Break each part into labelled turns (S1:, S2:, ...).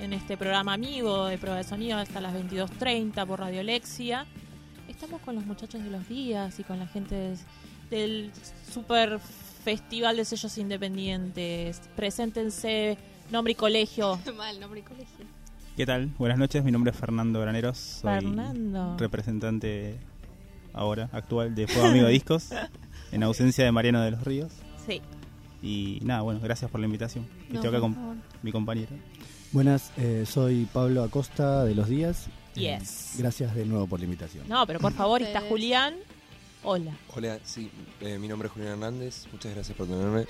S1: en
S2: este programa amigo de prueba de sonido hasta las 22.30 por Radio Lexia. Estamos con los muchachos de los días y con la gente del super festival de sellos independientes. Preséntense, nombre y colegio.
S3: Mal, nombre y colegio.
S4: ¿Qué tal? Buenas noches, mi nombre es Fernando Graneros, soy
S2: Fernando.
S4: representante ahora actual de Fuego Amigo Discos, en ausencia de Mariano de los Ríos.
S2: Sí.
S4: Y nada, bueno, gracias por la invitación.
S3: No,
S4: Estoy acá con
S3: favor.
S4: mi compañero.
S5: Buenas, eh, soy Pablo Acosta de Los Días. Eh,
S2: Yes.
S5: gracias de nuevo por la invitación.
S2: No, pero por favor, está. Julián. Hola.
S6: Hola, sí, eh, mi nombre es Julián Hernández, muchas gracias por tenerme.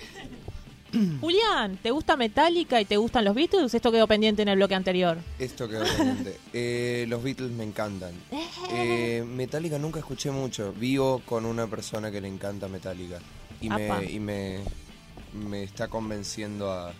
S2: Julián, ¿te gusta Metallica y te gustan los Beatles? Esto quedó pendiente en el bloque anterior.
S6: Esto quedó pendiente. Eh, los Beatles me encantan. Eh, Metallica nunca escuché mucho, vivo con una persona que le encanta Metallica y
S2: Apa.
S6: me, y me, me está convenciendo a,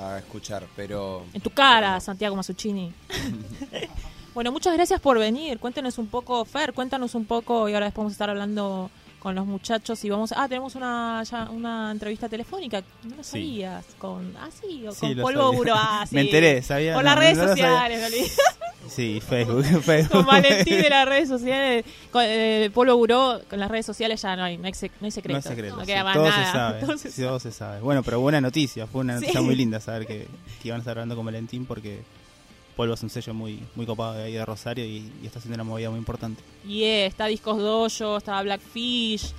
S6: a escuchar, pero
S2: En tu cara, Santiago Masuccini. bueno, muchas gracias por venir. Cuéntenos un poco, Fer, cuéntanos un poco y ahora después vamos a estar hablando con los muchachos y vamos... Ah, tenemos una, ya una entrevista telefónica. No lo
S4: Sí.
S2: sabías. Con, ah, sí, o con Polvo. Buró. Ah, sí.
S4: Me enteré, sabía.
S2: Por
S4: no,
S2: las redes
S4: no sabía.
S2: sociales, me olvidé.
S4: Sí, Facebook. Facebook.
S2: Con Valentín de las redes sociales. Con eh, Polvo Buró, con las redes sociales ya no hay, no hay, sec- no hay secreto.
S4: No secreto.
S2: No
S4: sí, todo
S2: nada.
S4: se sabe.
S2: Todo se
S4: sí, todo se sabe. Bueno, pero buena noticia. Fue una
S2: Sí.
S4: noticia muy linda saber que, que iban a estar hablando con Valentín porque Polvo es un sello muy, muy copado de ahí de Rosario y, y está haciendo una movida muy importante.
S2: Y eh, está Discos Dojo, está Blackfish,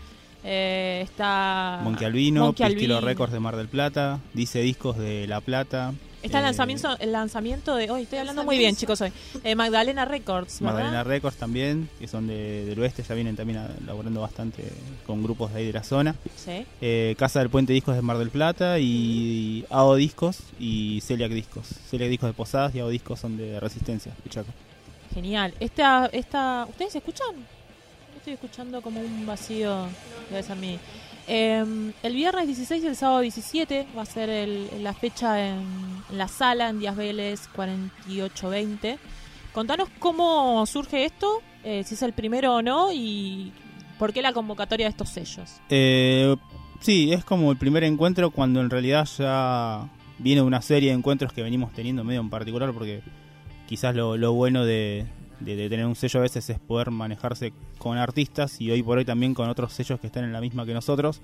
S2: eh, está...
S4: Monkey Albino,
S2: Monkey Albino.
S4: Records de Mar del Plata, Dice Discos de La Plata.
S2: Está el
S4: eh,
S2: lanzamiento, el lanzamiento de hoy, estoy hablando muy bien chicos hoy, eh, Magdalena Records, ¿verdad?
S4: Magdalena Records también, que son de- del oeste, ya vienen también a- laburando bastante con grupos de ahí de la zona.
S2: Sí.
S4: Eh, Casa del Puente Discos de Mar del Plata y AO Discos y Celiac Discos. Celiac Discos de Posadas y AO Discos son de Resistencia, de Chaco.
S2: Genial. Esta, esta, ¿Ustedes escuchan? Yo Estoy escuchando como un vacío, debe ser mí. Eh, el viernes 16 y el sábado 17 va a ser el- la fecha en, la sala, en Díaz Vélez 4820. Contanos cómo surge esto, eh, si es el primero o no y por qué la convocatoria de estos sellos.
S4: Eh, sí, es como el primer encuentro cuando en realidad ya viene una serie de encuentros que venimos teniendo medio en particular porque quizás lo bueno de, de- de tener un sello a veces es poder manejarse con artistas y hoy por hoy también con otros sellos que están en la misma que nosotros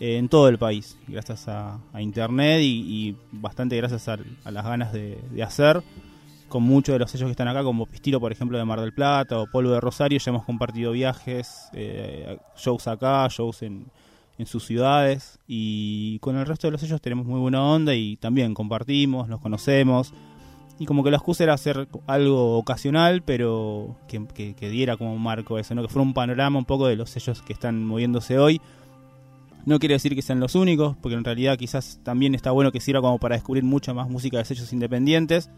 S4: eh, en todo el país, gracias a, a internet y, y bastante gracias a, a las ganas de, de hacer. Con muchos de los sellos que están acá, como Pistilo, por ejemplo, de Mar del Plata o Polvo de Rosario, ya hemos compartido viajes, eh, shows acá, shows en, en sus ciudades y con el resto de los sellos tenemos muy buena onda y también compartimos, nos conocemos y como que la excusa era hacer algo ocasional pero que, que- que diera como un marco eso, ¿no? que fuera un panorama un poco de los sellos que están moviéndose hoy. No quiere decir que sean los únicos, porque en realidad quizás también está bueno que sirva como para descubrir mucha más música de sellos independientes,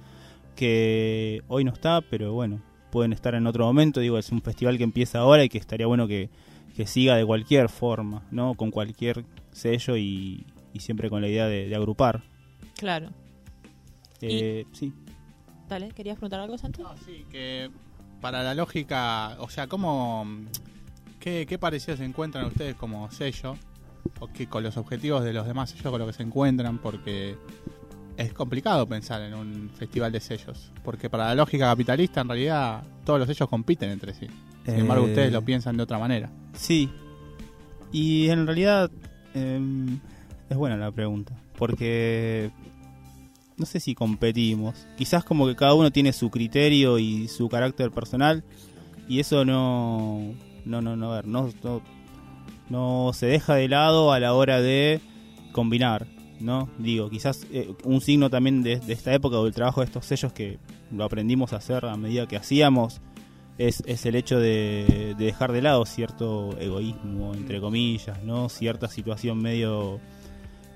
S4: que hoy no está, pero bueno, pueden estar en otro momento. Digo, es un festival que empieza ahora y que estaría bueno que, que siga de cualquier forma, ¿no? Con cualquier sello y, y siempre con la idea de, de agrupar.
S2: Claro.
S4: Eh, sí.
S2: Dale, ¿querías preguntar algo, Santi?
S7: Sí, que para la lógica, o sea, ¿cómo, qué, qué parecidos se encuentran ustedes como sello? O que con los objetivos de los demás sellos con los que se encuentran, porque es complicado pensar en un festival de sellos. Porque para la lógica capitalista, en realidad, todos los sellos compiten entre sí. Sin embargo,
S4: Eh,
S7: ustedes lo piensan de otra manera.
S4: Sí. Y en realidad em, es buena la pregunta. Porque no sé si competimos. Quizás como que cada uno tiene su criterio y su carácter personal. Y eso no, no, no, no, ver, no, se deja de lado a la hora de combinar, ¿no? Digo, quizás eh, un signo también de, esta época o del trabajo de estos sellos que lo aprendimos a hacer a medida que hacíamos es, es el hecho de dejar de lado cierto egoísmo, entre comillas, ¿no? Cierta situación medio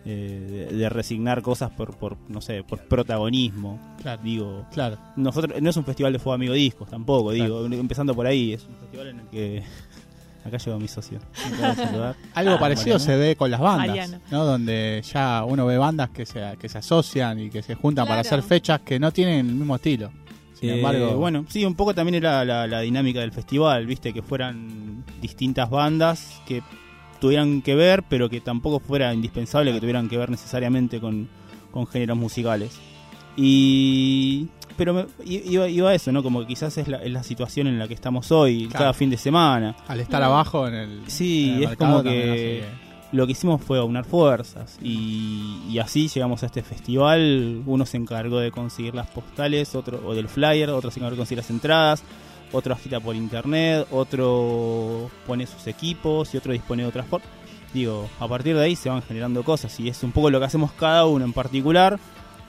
S4: eh, de, de resignar cosas por, por, no sé, por protagonismo.
S7: Claro.
S4: Digo,
S7: Claro.
S4: nosotros no es un festival de fuego amigo discos tampoco,
S7: Claro.
S4: digo, empezando por ahí, es un festival en el que acá llegó mi socio.
S7: Algo
S4: Ah,
S7: parecido
S4: Mariano.
S7: se ve con las bandas,
S2: Mariano.
S7: ¿no? Donde ya uno ve bandas que se, que se asocian y que se juntan para hacer fechas que no tienen el mismo estilo. Sin
S4: Eh,
S7: embargo,
S4: bueno, sí, un poco también era la, la dinámica del festival, viste, que fueran distintas bandas que tuvieran que ver, pero que tampoco fuera indispensable que tuvieran que ver necesariamente con, con géneros musicales. Y. Pero me- iba, iba a eso, ¿no? Como que quizás es la, es la situación en la que estamos hoy,
S7: Claro.
S4: cada fin de semana.
S7: al estar abajo en el.
S4: Sí,
S7: en el
S4: es como que lo que hicimos fue aunar fuerzas y, y así llegamos a este festival. Uno se encargó de conseguir las postales, otro o del flyer, otro se encargó de conseguir las entradas, otro agita por internet, otro pone sus equipos y otro dispone de otras formas. Digo, a partir de ahí se van generando cosas y es un poco lo que hacemos cada uno en particular,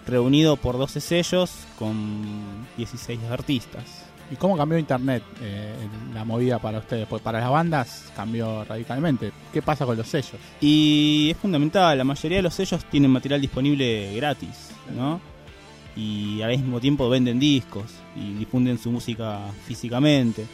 S4: reunido por 12 sellos con 16 artistas.
S7: ¿Y cómo cambió Internet eh, la movida para ustedes? Pues para las bandas cambió radicalmente. ¿Qué pasa con los sellos?
S4: Y es fundamental, la mayoría de los sellos tienen material disponible gratis, ¿no? Y al mismo tiempo venden discos y difunden su música físicamente.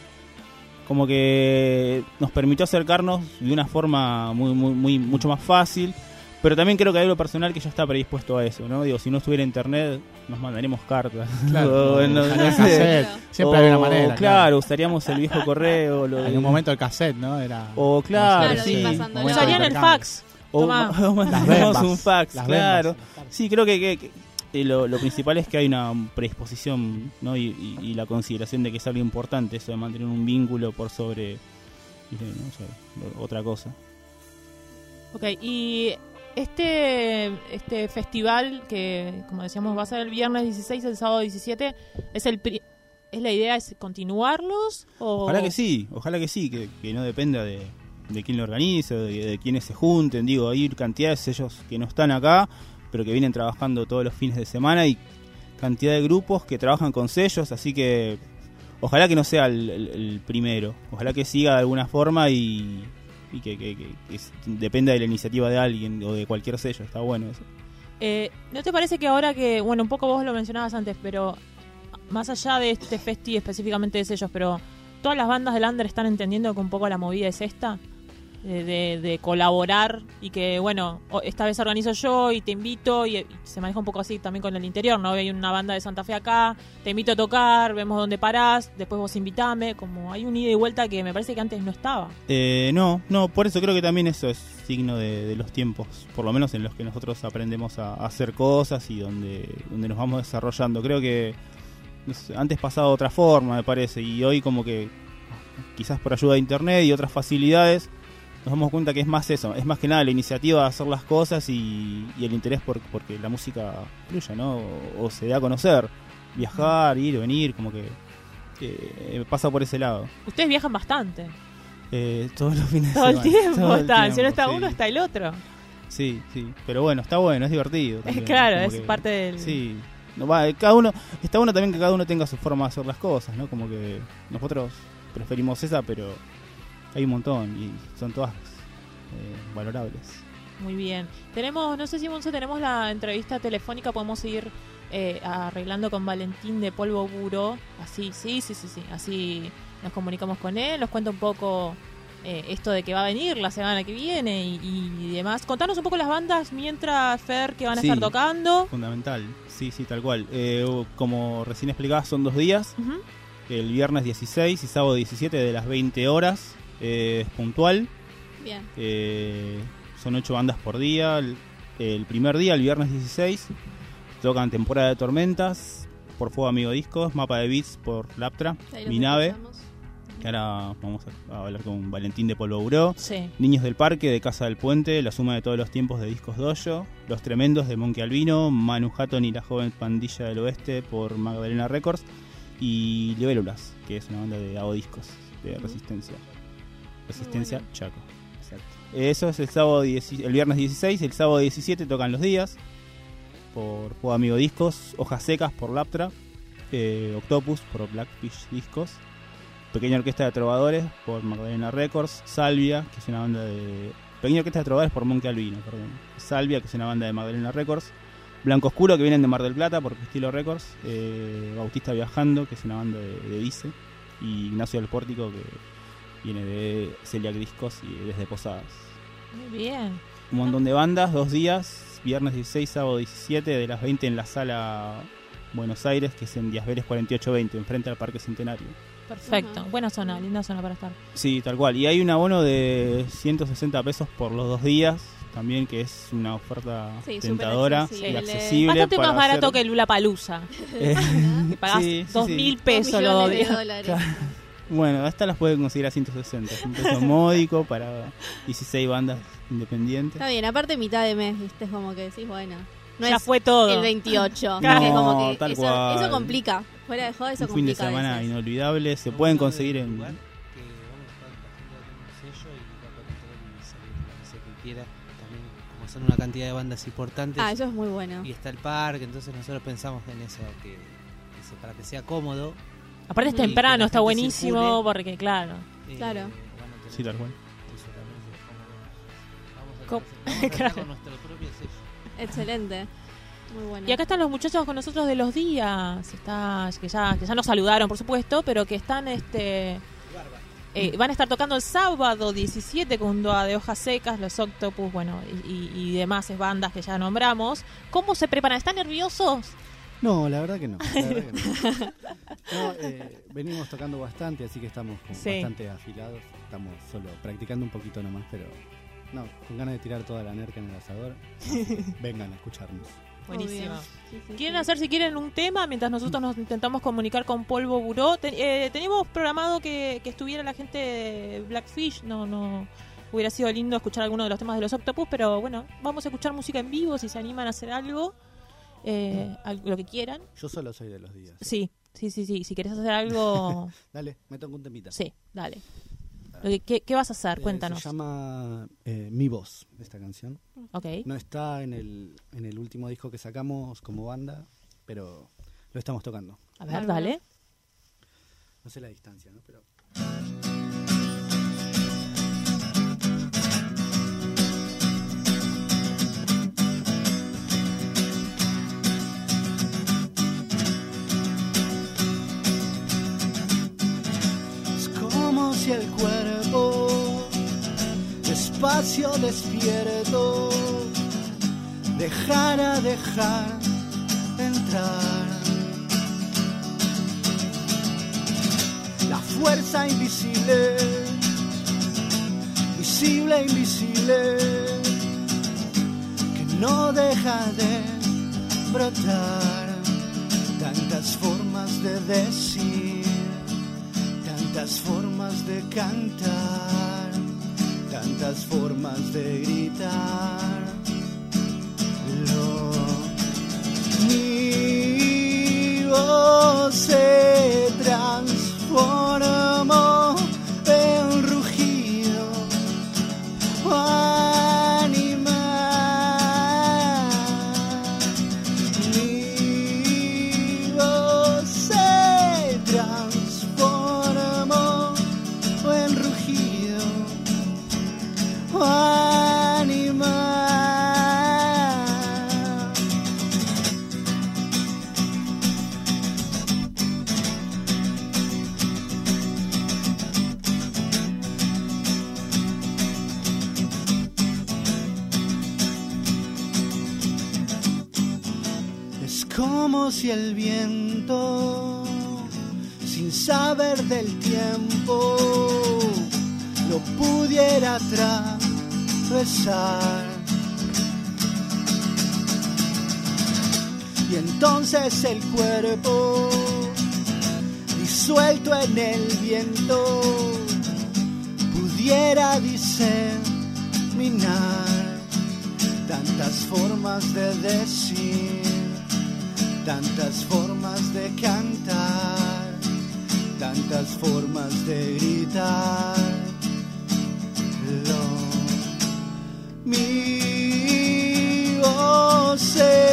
S4: Como que nos permitió acercarnos de una forma muy, muy, muy mucho más fácil, pero también creo que hay algo personal que ya está predispuesto a eso, ¿no? Digo, si no estuviera internet, nos mandaremos cartas. O no- no sé.
S7: Siempre
S4: O,
S7: hay una manera.
S4: Claro, usaríamos el viejo correo. Lo
S7: En un momento el cassette, ¿no? Era.
S4: O claro,
S3: Claro,
S4: sí.
S2: Usarían el fax.
S4: O o mandamos un fax,
S7: Las
S4: claro.
S7: bembas.
S4: Sí, creo que, que- que, eh, lo, lo principal es que hay una predisposición ¿no? y, y- y la consideración de que es algo importante eso de mantener un vínculo por sobre no sé, lo- otra cosa.
S2: Ok, y este, este festival que, como decíamos, va a ser el viernes 16, el sábado 17, ¿es el pri- ¿es la idea es continuarlos? O...
S4: Ojalá que sí, ojalá que sí, que, que no dependa de, de quién lo organice, de, de quiénes se junten. Digo, hay cantidades de ellos que no están acá, pero que vienen trabajando todos los fines de semana y cantidad de grupos que trabajan con sellos, así que ojalá que no sea el, primero, ojalá que siga de alguna forma y, que, dependa de la iniciativa de alguien o de cualquier sello, está bueno eso.
S2: Eh, ¿No te parece que ahora que, bueno, un poco vos lo mencionabas antes, pero más allá de este festi específicamente de sellos, pero todas las bandas del under están entendiendo que un poco la movida es esta? De, de- de colaborar y que, bueno, esta vez organizo yo y te invito y, se maneja un poco así también con el interior, ¿no? Hay una banda de Santa Fe acá, te invito a tocar, vemos dónde parás, después vos invitame, como hay un ida y vuelta que me parece que antes no estaba.
S4: Eh, no, no, por eso creo que también eso es signo de, los tiempos, por lo menos en los que nosotros aprendemos a, hacer cosas y donde, donde nos vamos desarrollando. Creo que antes pasaba de otra forma, me parece, y hoy como que quizás por ayuda de internet y otras facilidades nos damos cuenta que es más eso, es más que nada la iniciativa de hacer las cosas y, y el interés por porque la música fluya, ¿no? O, o se dé a conocer, viajar, ir, venir, como que eh, pasa por ese lado.
S2: Ustedes viajan bastante.
S4: Eh, todos los fines de
S2: Todo el
S4: semana.
S2: tiempo
S4: Todo el
S2: está. Si no está
S4: sí.
S2: uno, está el otro.
S4: Sí, sí. Pero bueno, está bueno, es divertido. también,
S2: claro, es
S4: que-
S2: parte del...
S4: Sí. No, va, cada uno, está bueno también que cada uno tenga su forma de hacer las cosas, ¿no? Como que nosotros preferimos esa, pero hay un montón y son todas eh, valorables.
S2: Muy bien. Tenemos, no sé si Monse, tenemos la entrevista telefónica, podemos ir eh, arreglando con Valentín de Polvo Buró. Así, sí, sí, sí, sí. Así nos comunicamos con él, nos cuenta un poco eh, esto de que va a venir la semana que viene y, y demás. Contanos un poco las bandas mientras, Fer, que van a
S4: Sí.
S2: estar tocando.
S4: Fundamental, sí, sí, tal cual. Eh, como recién explicaba, son dos días. El viernes 16 y sábado 17 de las 20 horas. Eh, es puntual.
S3: Bien.
S4: Eh, son ocho bandas por día. El, el primer día, el viernes 16, tocan Temporada de Tormentas por Fuego Amigo Discos, Mapa de Beats por Laptra, Mi Nave, ahora vamos a, a hablar con Valentín de Polvo Buró.
S2: Sí.
S4: Niños del Parque de Casa del Puente, la suma de todos los tiempos de Discos Dojo, Los Tremendos de Monkey Albino, Manu Hatton y la joven pandilla del oeste por Magdalena Records y Libélulas, que es una banda de Discos de Resistencia. Resistencia Chaco. Exacto. Eso es el sábado 10 el viernes 16, el sábado 17 tocan los días por Juego Amigo Discos, Hojas Secas por Laptra, eh, Octopus por Blackfish Discos, Pequeña Orquesta de Trovadores por Magdalena Records, Salvia, que es una banda de Pequeña Orquesta de Trovadores por Monkey Albino, perdón. Salvia, que es una banda de Magdalena Records, Blanco Oscuro, que vienen de Mar del Plata por Estilo Records, eh, Bautista Viajando, que es una banda de, de Vice, y Ignacio del Pórtico, que viene de Celiac Discos y desde Posadas.
S2: Muy bien.
S4: Un montón de bandas, dos días, viernes 16, sábado 17, de las 20 en la sala Buenos Aires, que es en Díaz Vélez 4820, enfrente al Parque Centenario.
S2: Perfecto. Buena zona, linda zona para estar.
S4: Sí, tal cual. Y hay un abono de 160 pesos por los dos días, también que es una oferta
S3: Sí,
S4: tentadora
S3: accesible.
S4: y accesible.
S2: Bastante
S4: para
S2: más barato
S4: hacer-
S2: que el Lula Palusa.
S4: Eh,
S2: pagás
S4: sí, sí,
S2: dos
S4: sí.
S2: mil pesos los dos días.
S4: Bueno, hasta las pueden conseguir a 160. Es un precio módico para 16 bandas independientes.
S3: Está bien, aparte mitad de mes, ¿viste? Es como que decís, bueno. No
S2: ya
S3: es
S2: fue todo.
S3: el 28.
S4: No,
S3: que es como que
S4: tal
S3: eso,
S4: cual.
S3: eso complica. Fuera de joda, eso
S4: un fin de
S3: complica.
S4: semana
S3: veces.
S4: inolvidable. Se pueden
S8: bueno
S4: conseguir en.
S8: son una cantidad de bandas importantes
S3: Ah, eso es muy bueno.
S8: y está el parque, entonces nosotros pensamos en eso, que, para que sea cómodo.
S2: Aparte es
S8: Y
S2: temprano, está buenísimo, porque claro.
S8: eh,
S3: Claro.
S4: Sí, tal cual.
S8: Vamos a,
S2: Claro.
S8: con nuestro propio sello.
S3: Excelente. Muy bueno.
S2: Y acá están los muchachos con nosotros de los días, está, que ya, que ya nos saludaron, por supuesto, pero que están, este, eh, van a estar tocando el sábado 17 junto a de hojas secas, los Octopus, bueno, y, y- y demás bandas que ya nombramos. ¿Cómo se preparan? ¿Están nerviosos?
S5: No, la verdad que no. la verdad que no. No, eh, venimos tocando bastante, así que estamos como
S2: Sí.
S5: bastante afilados. Estamos solo practicando un poquito nomás, pero no, con ganas de tirar toda la nerca en el asador. Vengan a escucharnos.
S2: Buenísimo.
S3: Obvio. Sí, sí,
S2: ¿Quieren
S3: sí.
S2: hacer, si quieren, un tema mientras nosotros nos intentamos comunicar con Polvo Buró? Ten- eh, teníamos programado que, que estuviera la gente de Blackfish, no, no hubiera sido lindo escuchar alguno de los temas de los Octopus, pero bueno, vamos a escuchar música en vivo si se animan a hacer algo, eh, lo que quieran.
S5: Yo solo soy de los días.
S2: Sí, sí, sí, sí, si querés hacer algo,
S5: Dale, me toco un temita.
S2: sí, dale. Lo que- ¿Qué, qué vas a hacer?
S5: Eh,
S2: Cuéntanos.
S5: Se llama eh, Mi Voz, esta canción.
S2: Ok.
S5: No está en el, en el último disco que sacamos como banda, pero lo estamos tocando.
S2: A ver, dale.
S5: No sé la distancia, ¿no? Pero el cuerpo despacio despierto dejara dejar entrar. La fuerza invisible, visible, invisible, que no deja de brotar tantas formas de decir tantas formas de cantar, tantas formas de gritar. Pudiera atravesar. Y entonces el cuerpo, disuelto en el viento, pudiera diseminar tantas formas de decir, tantas formas de cantar, tantas formas de gritar,
S3: mío ser.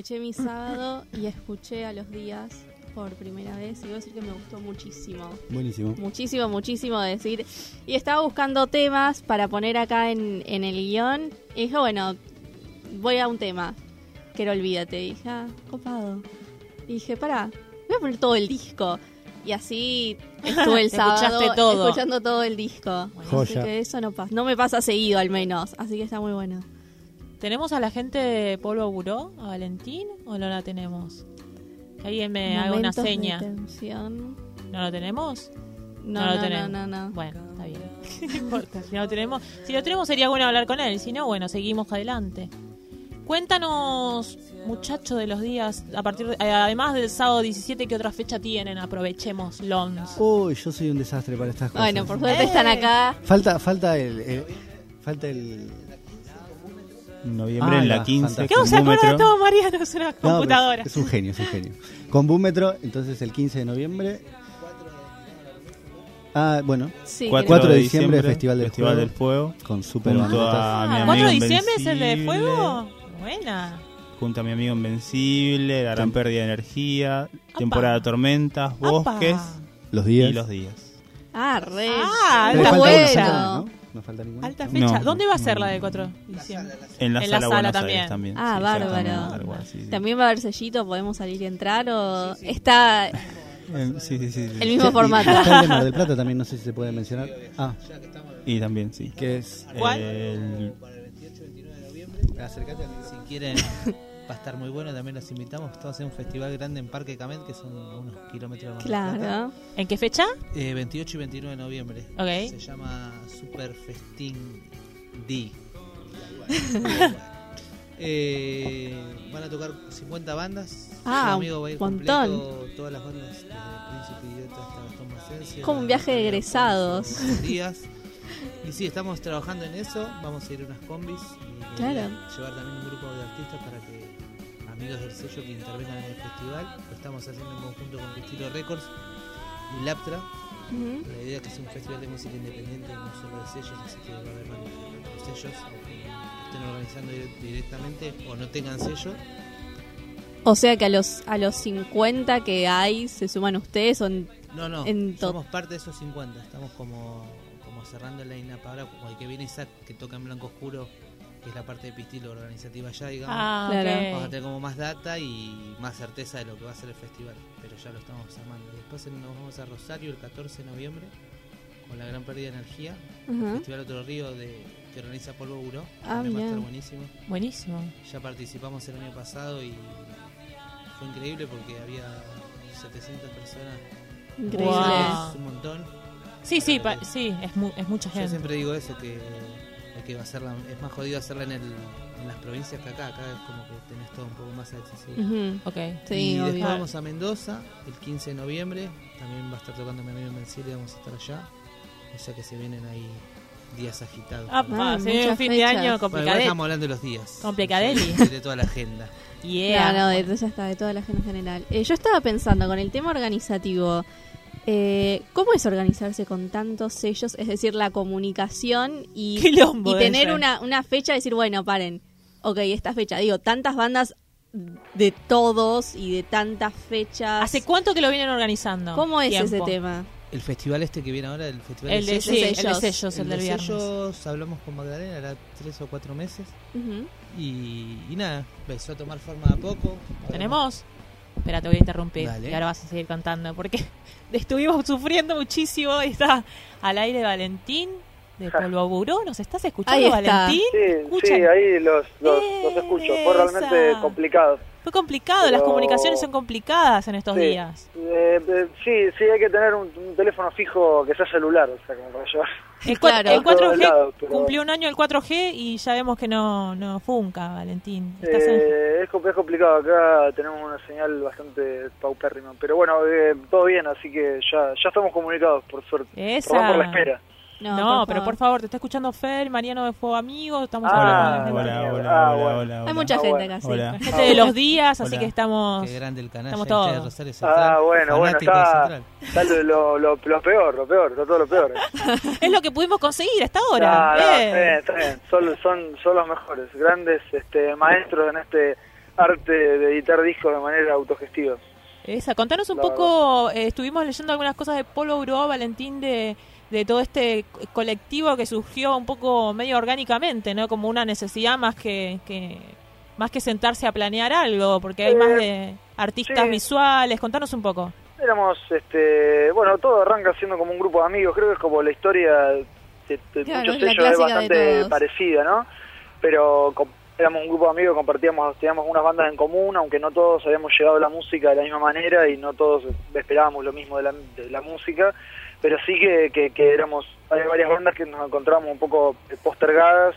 S3: Aproveché, mi sábado y escuché a los días por primera vez y voy a decir que me gustó muchísimo.
S5: Buenísimo.
S3: Muchísimo, muchísimo decir. Y estaba buscando temas para poner acá en, en el guion. Y dije, bueno, voy a un tema. Que era Olvídate. Y dije, ah, copado. Y dije, pará, voy a poner todo el disco. Y así estuve el sábado
S2: escuchaste todo.
S3: escuchando todo el disco. Así
S5: Joya.
S3: que eso no pasa. No me pasa seguido al menos. Así que está muy bueno.
S2: ¿Tenemos a la gente de Polvo Buró, a Valentín, o no la tenemos? Que alguien me haga una seña. ¿No lo tenemos?
S3: No,
S2: No lo
S3: no, no,
S2: tenemos.
S3: no, no.
S2: Bueno, está bien. No importa. Si no lo tenemos, si lo tenemos sería bueno hablar con él. Si no, bueno, seguimos adelante. Cuéntanos, muchachos de los días, a partir de- eh, además del sábado 17, ¿qué otra fecha tienen? Aprovechemos, Lons.
S5: Uy, yo soy un desastre para estas cosas.
S3: Bueno, por suerte están acá.
S5: Falta, falta el, el- falta el.
S4: Noviembre
S5: Ah,
S4: en la 15.
S5: fantástico.
S2: ¿Cómo
S4: con
S2: se acuerda todo, Mariano? Es una
S5: No,
S2: computadora.
S5: Es un genio, es un genio. Con Búmetro, entonces el 15 de noviembre. Ah, bueno,
S3: Sí,
S4: 4,
S5: 4
S4: de diciembre,
S5: diciembre, Festival del
S4: Festival
S5: Fuego.
S4: del Fuego.
S5: con super
S4: Junto a mi
S2: Ah,
S4: amigo
S2: 4 de diciembre es el de fuego. Buena.
S4: Junto a mi amigo Invencible, La Gran Pérdida de Energía, Temporada de Tormentas,
S2: Apa.
S4: Bosques
S5: Los días.
S4: y Los Días.
S3: Ah, re.
S2: Ah,
S5: Me
S3: está bueno.
S5: ¿No? No falta ninguna.
S2: Alta fecha.
S4: No.
S2: ¿Dónde va a ser la de 4 de diciembre?
S4: En la
S2: En la
S4: sala,
S2: también.
S4: Aires también.
S3: Ah,
S4: sí,
S3: bárbaro.
S4: sí, sí.
S3: También va a haber sellito, podemos salir y entrar o está
S4: sí, sí, sí, sí.
S3: el mismo formato.
S5: Está el de Mar del Plata también, no sé si se puede mencionar. Ah,
S4: Y también, sí.
S5: que es.
S2: ¿Cuál?
S4: El-
S5: Acércate al
S8: Si quieren, va a estar muy bueno. También los invitamos. Estamos en un festival grande en Parque Camet, que son unos kilómetros Plata.
S3: Claro.
S2: ¿En qué fecha?
S8: Eh, 28 y 29 de noviembre.
S2: Ok.
S8: Se llama Super Festín D. Eh, van a tocar 50 bandas.
S3: Ah,
S8: amigo va a ir
S3: un montón.
S8: completo, Todas las bandas, desde Príncipe Idiota hasta Gastón Macencio.
S3: Como un viaje de egresados.
S8: Días. Y sí, estamos trabajando en eso. Vamos a ir a unas combis. Y
S3: Claro.
S8: llevar también un grupo de artistas para que amigos del sello que intervengan en el festival. Lo estamos haciendo en conjunto con Cristilo Records y Laptra. La idea es que es un festival de música independiente, no solo de sellos, así que va a haber varios sellos que estén organizando dire- directamente o no tengan sello.
S3: O sea que a los a los 50 que hay se suman ustedes o en-
S8: No, no,
S3: En
S8: somos parte de esos 50. Estamos como, como cerrando la line-up ahora, como el que viene Isaac, que toca en blanco oscuro, que es la parte de pistilo organizativa ya, digamos.
S2: Ah,
S3: Claro.
S2: ok.
S8: Vamos a tener como más data y más certeza de lo que va a ser el festival, pero ya lo estamos armando. Después nos vamos a Rosario el 14 de noviembre con la gran pérdida de energía,
S3: Ajá.
S8: Festival Otro Río de, que organiza Polvo Buró,
S3: Ah,
S8: también va a estar buenísimo.
S2: Buenísimo.
S8: Ya participamos el año pasado y fue increíble porque había 700 personas,
S3: Increíble.
S2: Wow.
S8: es un montón.
S2: Sí, sí, pa- sí, es, mu- es mucha
S8: Yo
S2: gente.
S8: siempre digo eso, que, que va a hacerla, es más jodido hacerla en, el, en las provincias que acá, acá es como que tenés todo un poco más accesible.
S3: Ujú.
S2: Ok.
S3: Sí,
S8: y después vamos a Mendoza el 15 de noviembre. También va a estar tocando mi amigo Invencible. Vamos a estar allá. O sea que se vienen ahí días agitados.
S2: Ah,
S8: Bueno,
S3: Ah,
S2: se viene un fin de año
S8: igual
S2: complicadete.
S8: estamos hablando de los días.
S2: Complicadeli.
S8: De, toda la agenda.
S2: Yeah.
S3: No, no, de, ya está, de toda la gente en general. Eh, yo estaba pensando con el tema organizativo. Eh, ¿Cómo es organizarse con tantos sellos? Es decir, la comunicación y, tener una, una fecha, decir, bueno, paren, ok, esta fecha. Digo, tantas bandas de todos y de tantas fechas.
S2: ¿Hace cuánto que lo vienen organizando?
S3: ¿Cómo es ese tema?
S8: El festival este que viene ahora, el festival
S2: El de,
S8: sellos,
S2: sí, el de
S3: sellos.
S2: sellos, el,
S8: el
S2: del
S8: de
S2: viernes.
S8: sellos, hablamos con Magdalena, era tres o cuatro meses. Y nada, empezó a tomar forma de a poco.
S2: ¿Tenemos? Espera, te voy a interrumpir.
S8: Dale.
S2: Y ahora vas a seguir cantando. Porque estuvimos sufriendo muchísimo. y Está al aire Valentín de Polvo Buró. ¿Nos estás escuchando,
S3: está.
S2: Valentín?
S9: Sí, ahí los, los, los escucho. Fue realmente
S2: Esa.
S9: complicado.
S2: Fue complicado. Las comunicaciones son complicadas en estos
S9: Sí.
S2: días.
S9: Eh, eh, sí, sí, hay que tener un, un teléfono fijo que sea celular, o sea, como para llevar.
S2: El,
S3: Claro.
S2: el
S9: Por todos
S2: 4G
S9: lados, pero-
S2: cumplió un año el 4G y ya vemos que no, no funca, Valentín. Estás en-
S9: Eh, es, com- es complicado, acá tenemos una señal bastante paupérrima. Pero bueno, eh, todo bien, así que ya, ya estamos comunicados, por suerte.
S2: Esa.
S9: Por la espera.
S3: No,
S2: No,
S3: por
S2: pero
S3: favor.
S2: por favor, te está escuchando Fer, Mariano de Fuego Amigo, estamos
S9: Ah,
S2: hablando
S4: Hola,
S2: de
S4: hola,
S2: gente-
S4: hola,
S9: Ah,
S4: hola, hola,
S3: Hay mucha
S9: Ah,
S3: gente
S9: bueno.
S3: acá, sí.
S4: Hola.
S2: gente de los días, así que estamos...
S8: Qué grande el canal.
S2: Estamos
S8: de
S2: todos.
S8: Rosario Central,
S9: Ah, bueno, bueno, está, está lo, lo, lo, lo peor, lo peor, está todo lo peor.
S2: Es lo que pudimos conseguir hasta ahora.
S9: No, no,
S2: Bien.
S9: está bien, está bien. Son, son, son los mejores, grandes este, maestros en este arte de editar discos de manera autogestiva.
S2: Esa, contanos un
S9: La
S2: poco, eh, estuvimos leyendo algunas cosas de Polo Bro, Valentín, de, de todo este co- colectivo que surgió un poco medio orgánicamente, ¿no? Como una necesidad más que, que más que sentarse a planear algo, porque hay
S9: Eh,
S2: más de artistas
S9: sí.
S2: visuales. Contanos un poco.
S9: Éramos, este, bueno, todo arranca siendo como un grupo de amigos, creo que es como la historia de, de
S3: Claro,
S9: muchos sellos es bastante parecida, ¿no? Pero éramos un grupo de amigos, compartíamos, teníamos unas bandas en común, aunque no todos habíamos llegado a la música de la misma manera y no todos esperábamos lo mismo de la, de la música, pero sí que, que, que éramos, hay varias bandas que nos encontramos un poco postergadas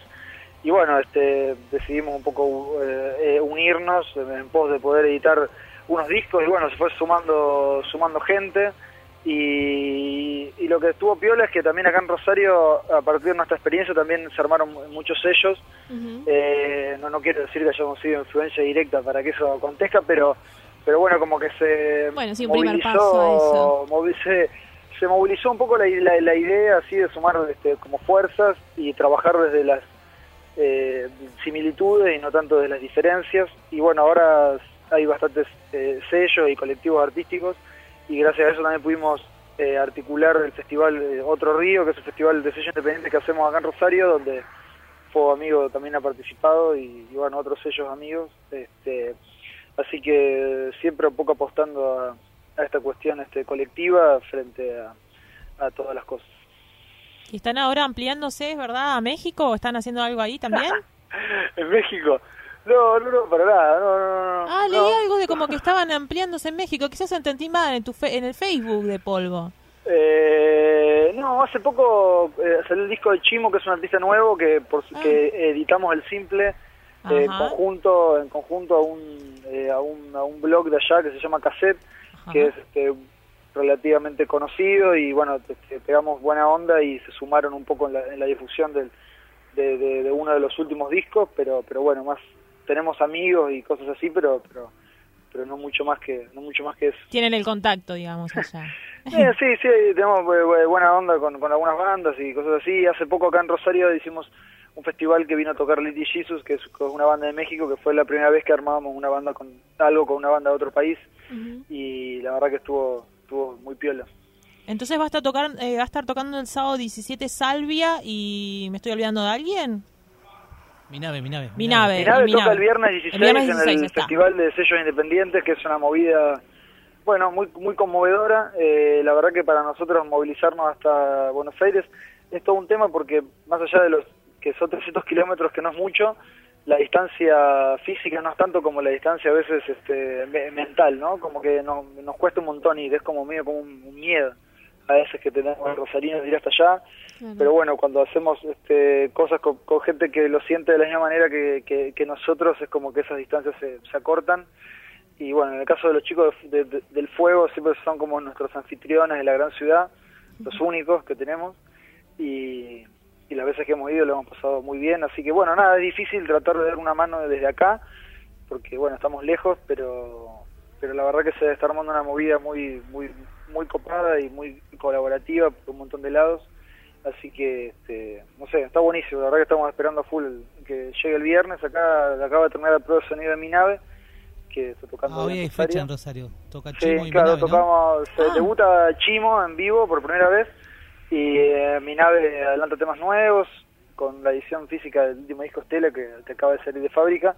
S9: y bueno, este, decidimos un poco eh, eh, unirnos en, pos de poder editar unos discos y bueno, se fue sumando, sumando gente y, y lo que estuvo piola es que también acá en Rosario, a partir de nuestra experiencia, también se armaron muchos sellos. Eh, no, no quiero decir que hayamos sido influencia directa para que eso acontezca, pero pero bueno, como que se
S3: Bueno, sí,
S9: movilizó,
S3: paso a eso.
S9: movi- se, movilizó un poco la, la, la idea así de sumar este, como fuerzas y trabajar desde las eh, similitudes y no tanto de las diferencias. Y bueno, ahora hay bastantes eh, sellos y colectivos artísticos y gracias a eso también pudimos eh, articular el festival Otro Río, que es el festival de sello independiente que hacemos acá en Rosario, donde Fuego Amigo también ha participado y, y bueno, otros sellos amigos. Este, así que siempre un poco apostando a, a esta cuestión este, colectiva frente a, a todas las cosas.
S2: ¿Y están ahora ampliándose, es verdad, a México o están haciendo algo ahí también?
S9: en México. No, no, no, para nada. No, no, no,
S2: Ah,
S9: no.
S2: leí algo de como que estaban ampliándose en México. Quizás entendí mal en, tu fe- en el Facebook de Polvo.
S9: Eh, no, hace poco eh, salió el disco de Chimo, que es un artista nuevo, que por
S2: Ah.
S9: que editamos el simple eh, en
S2: Ajá.
S9: conjunto, en conjunto a un, eh, a un a un blog de allá que se llama Cassette, que es este, relativamente conocido y bueno, te- te pegamos buena onda y se sumaron un poco en la, en la difusión del, de, de- de uno de los últimos discos, pero pero bueno, más tenemos amigos y cosas así, pero pero pero no mucho más que no mucho más que eso.
S2: Tienen el contacto, digamos, allá.
S9: Eh, sí, sí, tenemos eh, bu- buena onda con, con algunas bandas y cosas así. Hace poco acá en Rosario hicimos un festival que vino a tocar Little Jesus, que es con una banda de México, que fue la primera vez que armábamos una banda con algo con una banda de otro país y la verdad que estuvo estuvo muy piola.
S2: Entonces va a estar, tocar, eh, va a estar tocando el sábado 17 Salvia y me estoy olvidando de alguien.
S8: Mi nave, mi nave.
S2: Mi nave.
S9: Mi nave
S2: mi
S9: toca
S2: nave.
S9: el viernes 16
S2: El viernes
S9: en
S2: 16
S9: el
S2: está.
S9: Festival de Sellos Independientes, que es una movida, bueno, muy muy conmovedora. Eh, la verdad que para nosotros movilizarnos hasta Buenos Aires es todo un tema porque más allá de los que son 300 kilómetros, que no es mucho, la distancia física no es tanto como la distancia a veces este, me- mental, ¿no? Como que nos, nos cuesta un montón y es como medio como un, miedo a veces que tenemos el rosarino de ir hasta allá.
S3: Claro.
S9: Pero bueno, cuando hacemos este, cosas con, con gente que lo siente de la misma manera que, que, que nosotros, es como que esas distancias se, se acortan. Y bueno, en el caso de los chicos de- de- del fuego, siempre son como nuestros anfitriones de la gran ciudad, los únicos que tenemos. Y, y las veces que hemos ido lo hemos pasado muy bien. Así que bueno, nada, es difícil tratar de dar una mano desde acá, porque bueno, estamos lejos, pero pero la verdad que se está armando una movida muy muy muy copada y muy colaborativa por un montón de lados. Así que, este, no sé, está buenísimo. La verdad que estamos esperando a full que llegue el viernes. Acá acaba de terminar el prueba de sonido de mi nave, que está tocando
S8: Ah, hoy hay fecha en Rosario. Toca
S9: Sí,
S8: Chimo y
S9: claro, tocamos, se
S2: Ah.
S9: debuta Chimo en vivo por primera vez y eh, mi nave adelanta temas nuevos con la edición física del último disco Estela que, que acaba de salir de fábrica,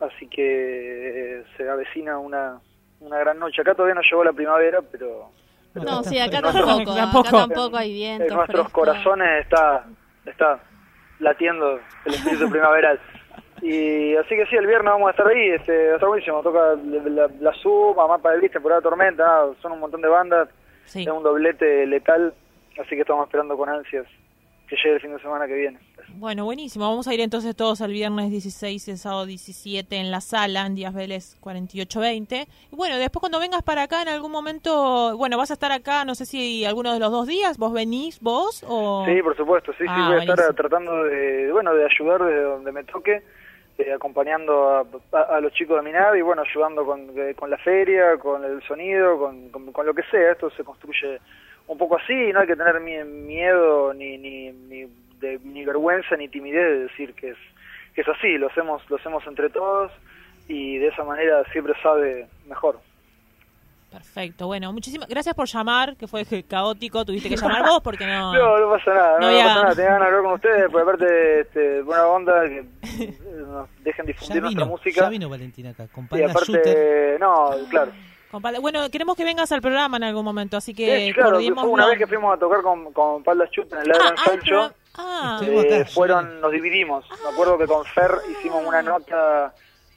S9: así que eh, se avecina una, una gran noche. Acá todavía no llegó la primavera, pero
S3: No, sí, acá tampoco.
S2: Tampoco.
S3: Acá tampoco hay
S9: en
S3: viento.
S9: nuestros
S3: fresco.
S9: corazones está, está latiendo el espíritu primaveral. Y así que sí, el viernes vamos a estar ahí, este, va a estar buenísimo. Toca la, la, la Suma, Mapa del Vista, Temporada Tormenta, nada, son un montón de bandas.
S2: Sí.
S9: Es un doblete letal, así que estamos esperando con ansias que llegue el fin de semana que viene.
S2: Bueno, buenísimo. Vamos a ir entonces todos el viernes 16 y el sábado 17 en la sala, en Díaz Vélez 4820. Y bueno, después cuando vengas para acá en algún momento, bueno, vas a estar acá, no sé si alguno de los dos días, vos venís, vos o...
S9: Sí, por supuesto, sí, sí,
S2: Ah,
S9: voy a estar tratando de, bueno, de ayudar desde donde me toque, eh, acompañando a, a- a los chicos de mi nave y bueno, ayudando con, eh, con la feria, con el sonido, con, con, con lo que sea. Esto se construye un poco así y no hay que tener mi- miedo ni, ni, ni, de- ni vergüenza ni timidez de decir que es, que es así, lo hacemos, lo hacemos entre todos y de esa manera siempre sabe mejor.
S2: Perfecto, bueno, muchísimas gracias por llamar, que fue caótico, tuviste que llamar vos porque no...
S9: No, no pasa nada,
S2: No
S9: no,
S2: había-
S9: pasa nada, tenía ganas de hablar con ustedes, porque aparte, este, buena onda, que nos dejen difundir
S8: Ya
S9: nuestra
S8: vino,
S9: música.
S8: ya vino Valentín acá, con
S9: y aparte,
S8: Shooter.
S9: no, claro.
S2: Compadre, Bueno, queremos que vengas al programa en algún momento, así que
S9: Sí, claro, fue una vez que fuimos a tocar con, con Palda Chut en el Ladran
S2: Ah,
S9: Sancho,
S2: Ah,
S9: eh, fueron, nos dividimos. Me acuerdo que con Fer hicimos una nota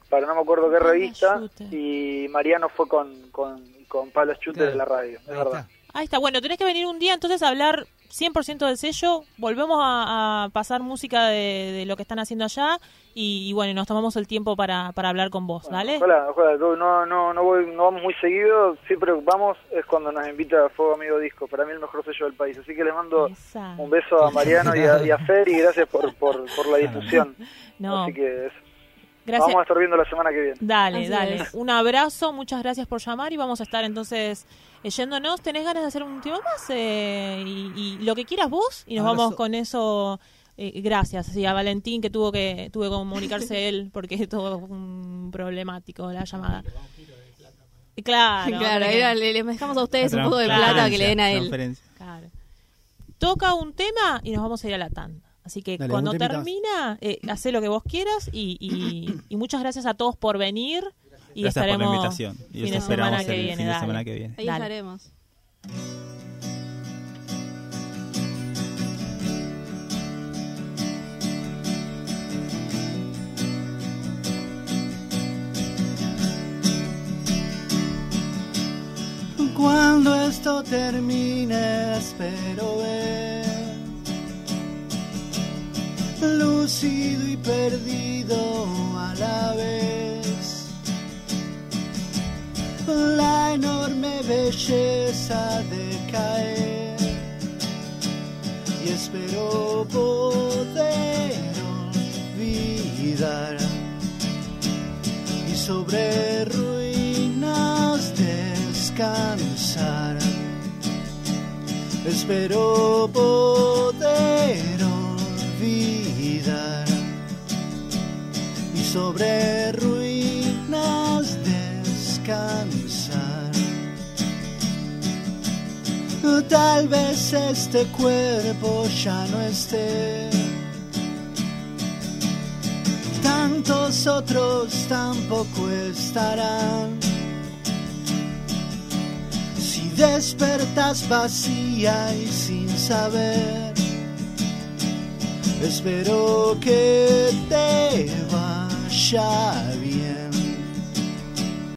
S9: para no me acuerdo qué revista, y Mariano fue con, con, con Palda Chut
S8: Claro,
S9: de la radio, es verdad.
S2: ahí está, bueno, tenés que venir un día entonces a hablar 100% del sello, volvemos a, a pasar música de, de lo que están haciendo allá y, y bueno, nos tomamos el tiempo para, para hablar con vos, ¿vale?
S9: Ojalá. No, no, no, voy, no vamos muy seguido. Siempre vamos es cuando nos invita a Fuego Amigo Disco. Para mí el mejor sello del país. Así que les mando
S2: Esa.
S9: un beso a Mariano y a, y a Fer y gracias por, por, por la difusión.
S2: No,
S9: Así que eso.
S2: Gracias.
S9: vamos a estar viendo la semana que viene.
S2: Dale,
S3: Así
S2: dale.
S3: es.
S2: Un abrazo, muchas gracias por llamar y vamos a estar entonces eh, yéndonos. ¿Tenés ganas de hacer un tema más? Eh, y, y lo que quieras vos y nos
S8: Abrazo.
S2: vamos con eso. eh, gracias. Y a Valentín que tuvo que tuvo que comunicarse él porque es todo un problemático la llamada. Y Claro,
S3: claro, ahí le, les dejamos a ustedes un poco de plata que le den a él.
S2: claro. Toca un tema y nos vamos a ir a la tanda. Así que
S5: Dale,
S2: cuando termina, eh, hacé lo que vos quieras y, y- y muchas gracias a todos por venir. Y
S4: Gracias por la
S2: estaremos
S4: invitación. Y
S2: fin de
S4: esperamos
S2: semana que
S4: el
S2: viene.
S4: fin de semana que viene.
S3: Ahí
S2: Dale.
S3: estaremos.
S5: Cuando esto termine, espero ver lúcido y perdido a la vez. La enorme belleza de caer. Y espero poder olvidar. Y sobre ruinas descansar. Espero poder sobre ruinas descansar. Tal vez este cuerpo ya no esté tantos otros tampoco estarán. Si despertas vacía y sin saber, espero que te vaya bien.